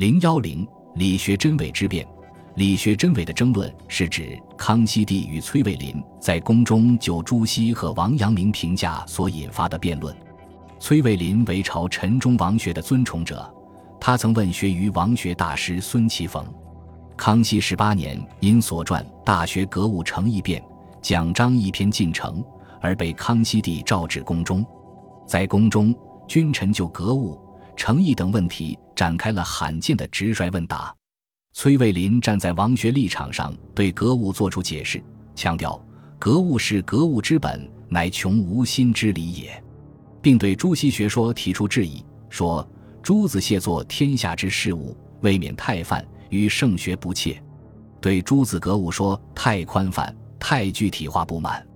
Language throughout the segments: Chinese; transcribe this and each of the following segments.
零幺零理学真伪之辩。理学真伪的争论是指康熙帝与崔卫林在宫中就朱熹和王阳明评价所引发的辩论。崔卫林为朝陈中王学的尊崇者，他曾问学于王学大师孙其逢。康熙十八年因所撰《大学格物诚意辩》讲章一篇进城，而被康熙帝召至宫中。在宫中，君臣就格物、诚意等问题展开了罕见的直率问答。崔卫林站在王学立场上，对格物作出解释，强调格物是格物之本，乃穷无心之理也，并对朱熹学说提出质疑，说朱子谢作天下之事物，未免太泛，与圣学不切。对朱子格物说太宽泛、太具体化不满。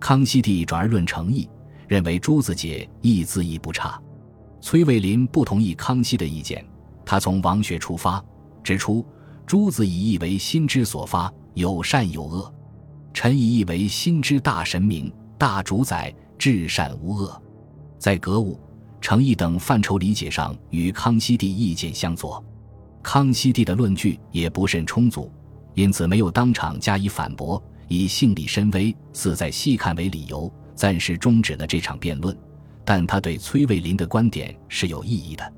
康熙帝转而论诚意，认为朱子解意字亦不差。崔卫林不同意康熙的意见，他从王学出发，指出。诸子以义为心之所发，有善有恶；臣以义为心之大神明、大主宰，至善无恶。在格物、诚意等范畴理解上，与康熙帝意见相左。康熙帝的论据也不甚充足，因此没有当场加以反驳，以性理深微，似在细看为理由，暂时终止了这场辩论。但他对崔卫林的观点是有异议的。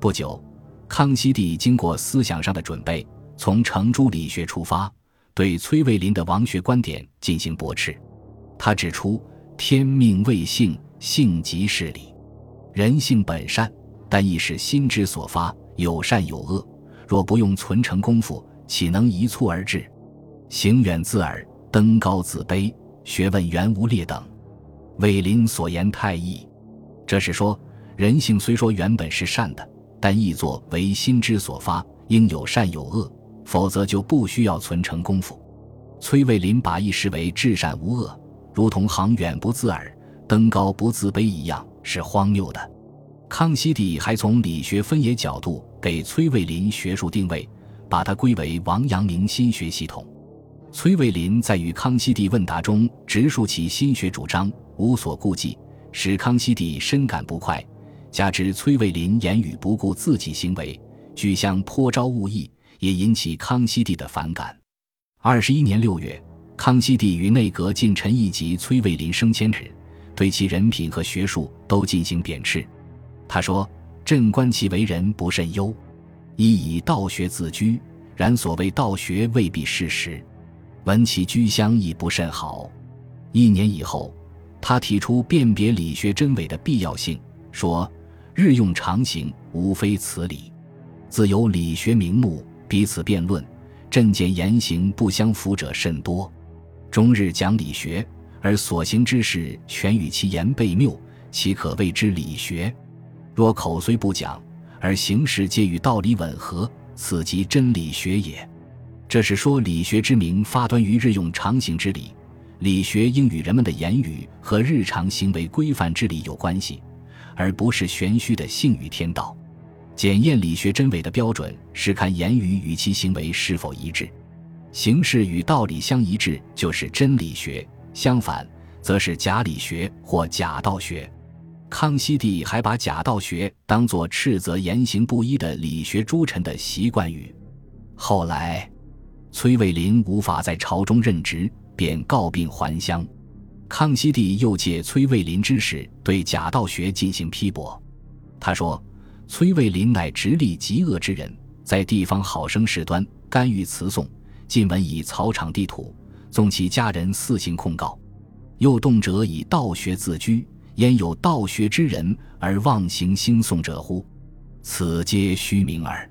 不久，康熙帝经过思想上的准备。从程朱理学出发，对崔卫林的王学观点进行驳斥。他指出：“天命未性，性即是理。人性本善，但亦是心之所发，有善有恶。若不用存成功夫，岂能一蹴而至？行远自耳，登高自卑，学问原无劣等。卫林所言太易。这是说，人性虽说原本是善的，但亦作为心之所发，应有善有恶。”否则就不需要存成功夫。崔卫林把意视为至善无恶，如同行远不自耳，登高不自卑一样，是荒谬的。康熙帝还从理学分野角度给崔卫林学术定位，把他归为王阳明心学系统。崔卫林在与康熙帝问答中直述其心学主张，无所顾忌，使康熙帝深感不快。加之崔卫林言语不顾自己行为，举相颇招恶意。也引起康熙帝的反感。二十一年六月，康熙帝于内阁近臣一级崔卫林升迁时，对其人品和学术都进行贬斥。他说：“朕观其为人不甚优，亦以道学自居，然所谓道学未必事实。闻其居乡亦不甚好。”一年以后，他提出辨别理学真伪的必要性，说：“日用常行，无非此理，自有理学名目。”彼此辩论，朕见言行不相符者甚多。终日讲理学，而所行之事全与其言悖谬，岂可谓之理学？若口虽不讲，而行事皆与道理吻合，此即真理学也。这是说理学之名发端于日用常行之理，理学应与人们的言语和日常行为规范之理有关系，而不是玄虚的性与天道。检验理学真伪的标准是看言语与其行为是否一致，形式与道理相一致就是真理学，相反则是假理学或假道学。康熙帝还把假道学当作斥责言行不一的理学诸臣的习惯语。后来，崔卫林无法在朝中任职，便告病还乡。康熙帝又借崔卫林之事对假道学进行批驳。他说。崔卫林乃直隶极恶之人，在地方好生事端，干预词讼。近闻以草场地土，纵其家人肆行控告，又动辄以道学自居，焉有道学之人而妄行兴讼者乎？此皆虚名耳。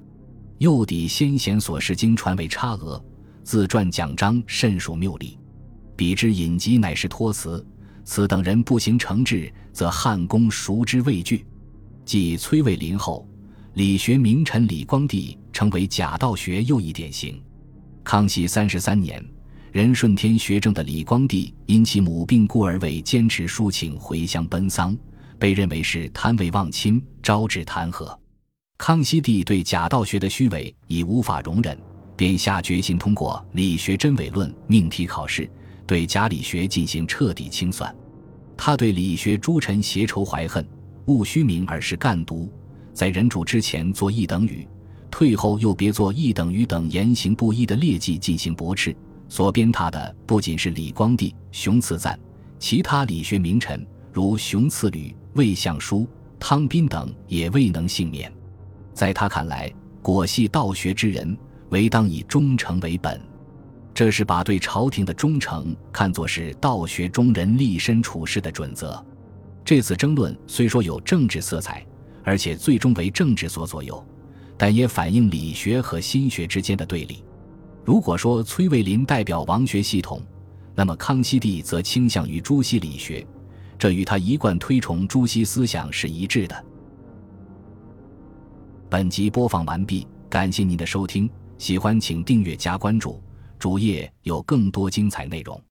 又抵先贤所示经传为差讹，自传讲章甚属谬理。彼之隐疾乃是托辞，此等人不行惩治，则汉公熟之畏惧。继崔卫林后，理学名臣李光地成为假道学又一典型。康熙三十三年，仁顺天学政的李光地因其母病故而为坚持抒请回乡奔丧，被认为是贪位忘亲，招致弹劾。康熙帝对假道学的虚伪已无法容忍，便下决心通过理学真伪论命题考试，对假理学进行彻底清算。他对理学诸臣携仇怀恨。勿虚名而是干读，在人主之前作一等语，退后又别做一等于等言行不一的劣迹进行驳斥。所鞭挞的不仅是李光地、熊赐赞，其他理学名臣如熊赐履、魏相书、汤斌等也未能幸免。在他看来，果系道学之人，唯当以忠诚为本。这是把对朝廷的忠诚看作是道学中人立身处世的准则。这次争论虽说有政治色彩，而且最终为政治所左右。但也反映理学和心学之间的对立。如果说崔卫林代表王学系统，那么康熙帝则倾向于朱熹理学，这与他一贯推崇朱熹思想是一致的。本集播放完毕，感谢您的收听，喜欢请订阅加关注，主页有更多精彩内容。